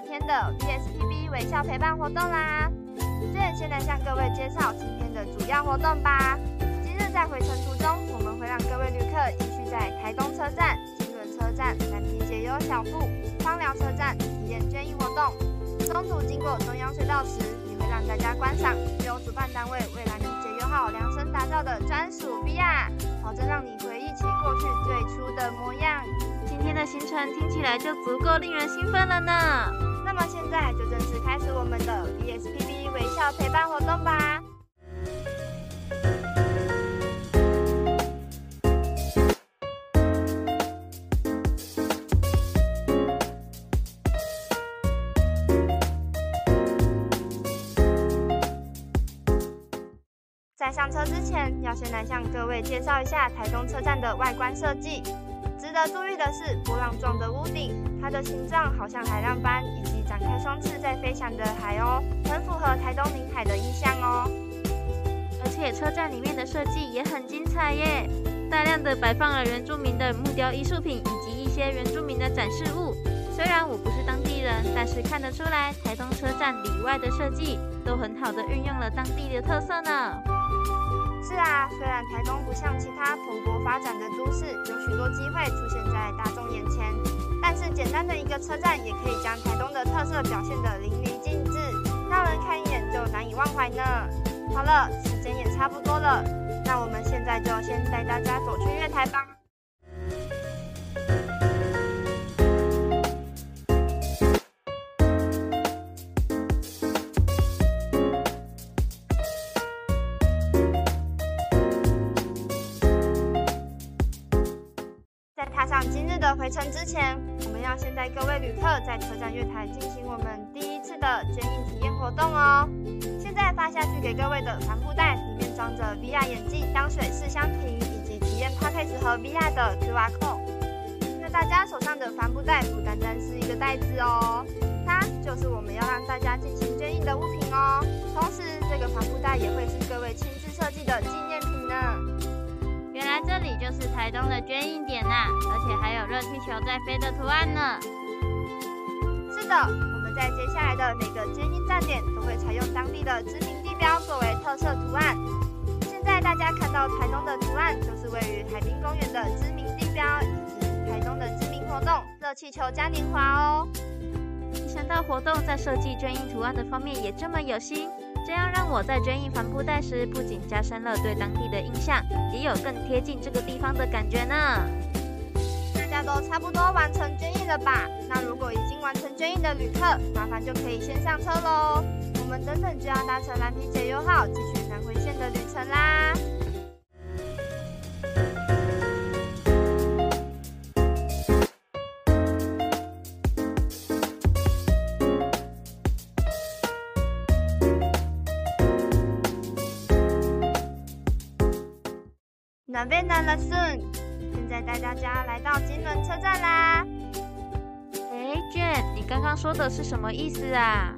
现在即将要开始我们第二天的 VSPB 微笑陪伴活动啦！这先来向各位介绍今天的主要活动吧。今日在回程途中，我们会让各位旅客继续在台东车站、金轮车站、南平解忧小铺、芳寮车站体验捐衣活动。中途经过中央隧道时，也会让大家观赏由主办单位为南平解忧号量身打造的专属 VR，保证让你回忆起过去最初的模样。今天的行程听起来就足够令人兴奋了呢。那么现在就正式开始我们的 VSPB 微笑陪伴活动吧。在上车之前，要先来向各位介绍一下台东车站的外观设计。值得注意的是，波浪状的屋顶，它的形状好像海浪般，以及展开双翅在飞翔的海鸥，很符合台东临海的意象哦。而且车站里面的设计也很精彩耶，大量的摆放了原住民的木雕艺术品以及一些原住民的展示物。虽然我不是当地人，但是看得出来，台东车站里外的设计都很好的运用了当地的特色呢。是啊，虽然台东不像其他蓬勃发展的都市，有许多机会出现在大众眼前，但是简单的一个车站也可以将台东的特色表现得淋漓尽致，让人看一眼就难以忘怀呢。好了，时间也差不多了，那我们现在就先带大家走去月台吧。回程之前，我们要先带各位旅客在车站月台进行我们第一次的捐印体验活动哦。现在发下去给各位的帆布袋里面装着 VR 眼镜、香水试香瓶以及体验 p a c k a g e 和 VR 的 QR code。那大家手上的帆布袋不单单是一个袋子哦，它就是我们要让大家进行捐印的物品哦。同时，这个帆布袋也会是各位亲自设计的纪念品呢。原来这里就是台东的捐印点呐、而且还有热气球在飞的图案呢。是的，我们在接下来的每个捐印站点都会采用当地的知名地标作为特色图案。现在大家看到台东的图案，就是位于海滨公园的知名地标，以及台东的知名活动热气球嘉年华哦。没想到活动在设计捐印图案的方面也这么有心，这样让我在捐印帆布袋时，不仅加深了对当地的印象，也有更贴近这个地方的感觉呢。大家都差不多完成捐印了吧？那如果已经完成捐印的旅客，麻烦就可以先上车喽。我们等等就要搭乘蓝皮解忧号继续南回线的旅程啦。南边南了顺，现在带大家来到金轮车站啦。哎，卷，你刚刚说的是什么意思啊？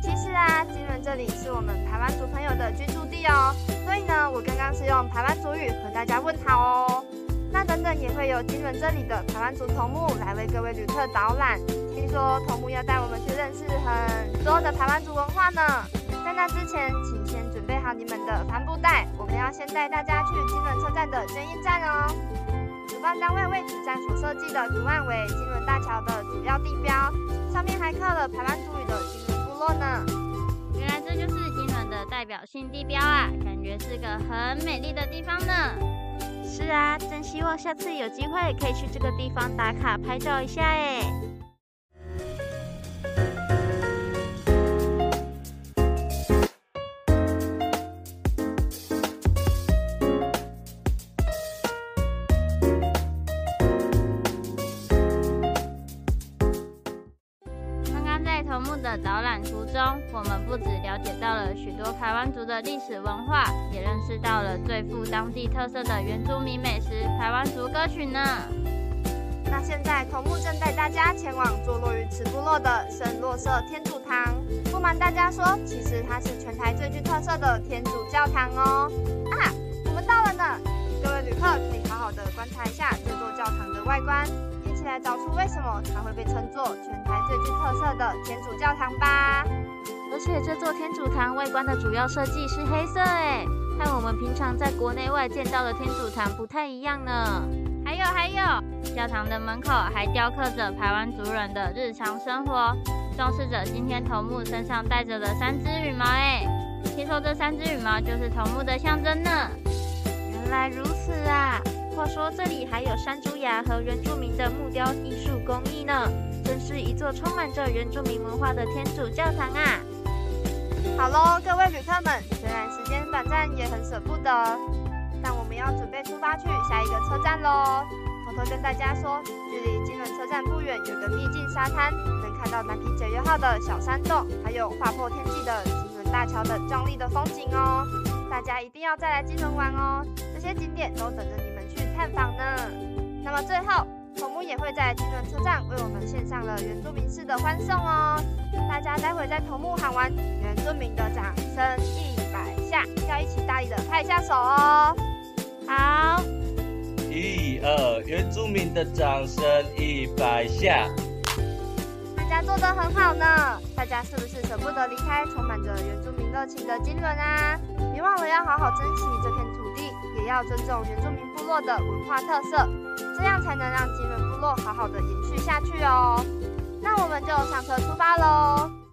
其实啊，金轮这里是我们台湾族朋友的居住地哦，所以呢，我刚刚是用台湾族语和大家问好哦。那等等也会有金轮这里的台湾族头目来为各位旅客导览，听说头目要带我们去认识很多的台湾族文化呢。在那之前，请先准备好你们的帆布袋，我们要先带大家去金轮车站的捐印站哦。主办单位为此站所设计的图案为金轮大桥的主要地标，上面还刻了排湾族语的金轮部落呢。原来这就是金轮的代表性地标啊，感觉是个很美丽的地方呢。是啊，真希望下次有机会可以去这个地方打卡拍照一下哎。中，我们不止了解到了许多台湾族的历史文化，也认识到了最富当地特色的原住民美食——台湾族歌曲呢。那现在头目正带大家前往坐落于此部落的圣洛舍天主堂。不瞒大家说，其实它是全台最具特色的天主教堂哦。啊，我们到了呢！各位旅客可以好好的观察一下这座教堂的外观，一起来找出为什么它会被称作全台最具特色的天主教堂吧。而且这座天主堂外观的主要设计是黑色，哎，和我们平常在国内外见到的天主堂不太一样呢。还有还有，教堂的门口还雕刻着台湾族人的日常生活，装饰着今天头目身上带着的三只羽毛，哎，听说这三只羽毛就是头目的象征呢。原来如此啊！话说这里还有山猪牙和原住民的木雕艺术工艺呢，真是一座充满着原住民文化的天主教堂啊！好喽，各位旅客们，虽然时间短暂，也很舍不得，但我们要准备出发去下一个车站喽。偷偷跟大家说，距离金轮车站不远，有个秘境沙滩，能看到南平九月号的小山洞，还有划破天际的金轮大桥的壮丽的风景哦。大家一定要再来金轮玩哦，这些景点都等着你们去探访呢。那么最后。头目也会在金轮车站为我们献上了原住民式的欢送哦！大家待会在头目喊完原住民的掌声一百下，要一起大力的拍一下手哦！好，一二，原住民的掌声一百下。大家做得很好呢，大家是不是舍不得离开充满着原住民热情的金轮啊？别忘了要好好珍惜这片土地，也要尊重原住民部落的文化特色。这样才能让金轮部落好好的延续下去哦。那我们就上车出发喽。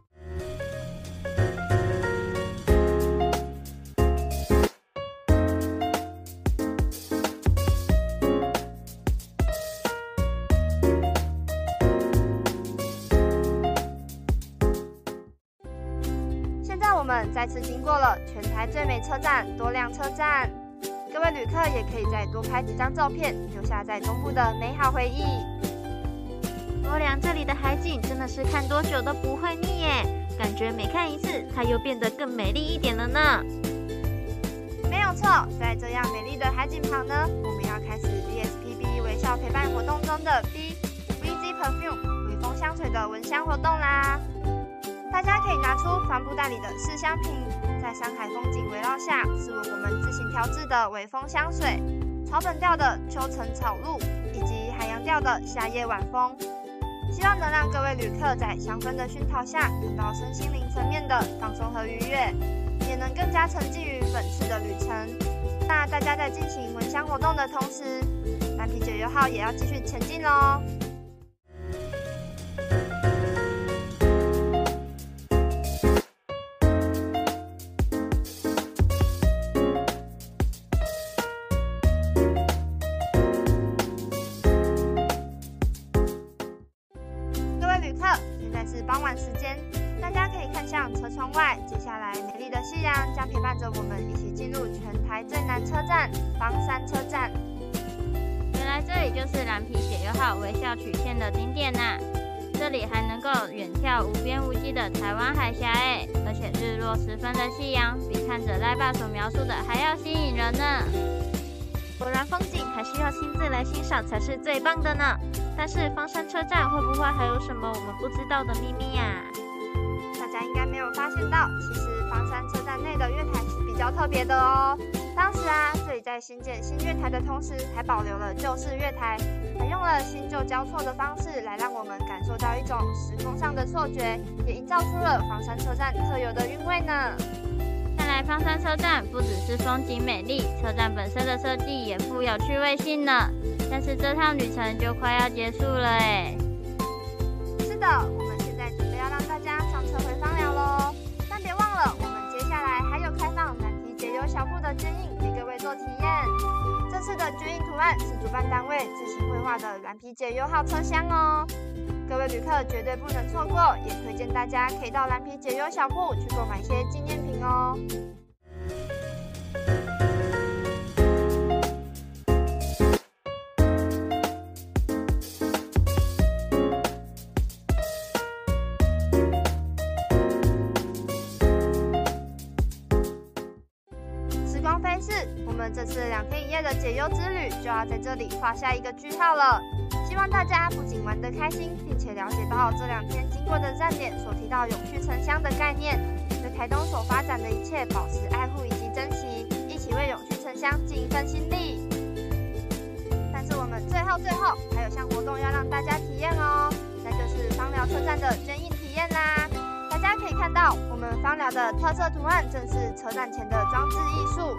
我们再次经过了全台最美车站——多良车站。各位旅客也可以再多拍几张照片，留下在东部的美好回忆。多良这里的海景真的是看多久都不会腻耶，感觉每看一次，它又变得更美丽一点了呢。没有错，在这样美丽的海景旁呢，我们要开始 BSPB 微笑陪伴活动中的 B v z Perfume 微风香水的闻香活动啦。大家可以拿出帆布袋里的试香瓶，在山海风景围绕下，试闻我们自行调制的微风香水，草本调的秋橙草露，以及海洋调的夏夜晚风。希望能让各位旅客在香氛的熏陶下，感到身心灵层面的放松和愉悦，也能更加沉浸于本次的旅程。那大家在进行闻香活动的同时，蓝皮九月号也要继续前进喽。微笑曲线的顶点呐！这里还能够远眺无边无际的台湾海峡哎，而且日落时分的夕阳比看着赖爸所描述的还要吸引人呢。果然风景还是要亲自来欣赏才是最棒的呢。但是方山车站会不会还有什么我们不知道的秘密呀？大家应该没有发现到，其实方山车站内的月台是。比较特别的哦，当时啊，这里在新建新月台的同时，还保留了旧式月台，还用了新旧交错的方式来让我们感受到一种时空上的错觉，也营造出了房山车站特有的韵味呢。看来房山车站不只是风景美丽，车站本身的设计也富有趣味性呢。但是这趟旅程就快要结束了哎。是的，我们现在准备要让大家上车回芳寮喽，但别忘了我们。小铺的卷印给各位体验。这次的军印图案是主办单位自行绘画的蓝皮解忧号车厢哦，各位旅客绝对不能错过，也推荐大家可以到蓝皮解忧小铺去购买一些纪念品哦。我们这次两天一夜的解忧之旅就要在这里画下一个句号了。希望大家不仅玩得开心，并且了解到这两天经过的站点所提到永续城乡的概念，对台东所发展的一切保持爱护以及珍惜，一起为永续城乡尽一份心力。但是我们最后最后还有项活动要让大家体验哦，那就是芳疗车站的捐印体验啦。大家可以看到，我们芳疗的特色图案正是车站前的装置艺术，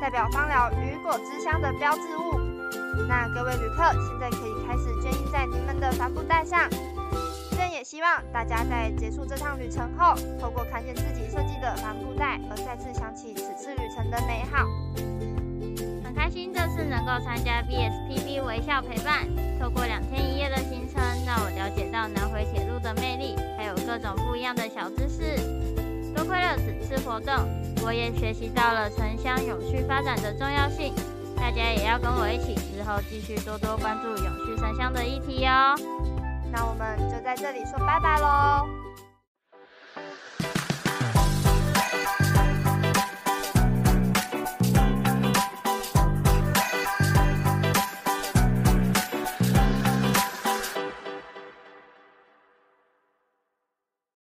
代表芳疗雨果之乡的标志物。那各位旅客现在可以开始捐印在您们的帆布袋上。这也希望大家在结束这趟旅程后，透过看见自己设计的帆布袋，而再次想起此次旅程的美好。很开心这次能够参加 BSPB 微笑陪伴，透过两天一夜的行程，让我了解到南回铁路的魅力，还有各种不一样的小知识。多亏了此次活动，我也学习到了城乡永续发展的重要性。大家也要跟我一起，之后继续多多关注永续城乡的议题哦。那我们就在这里说拜拜喽。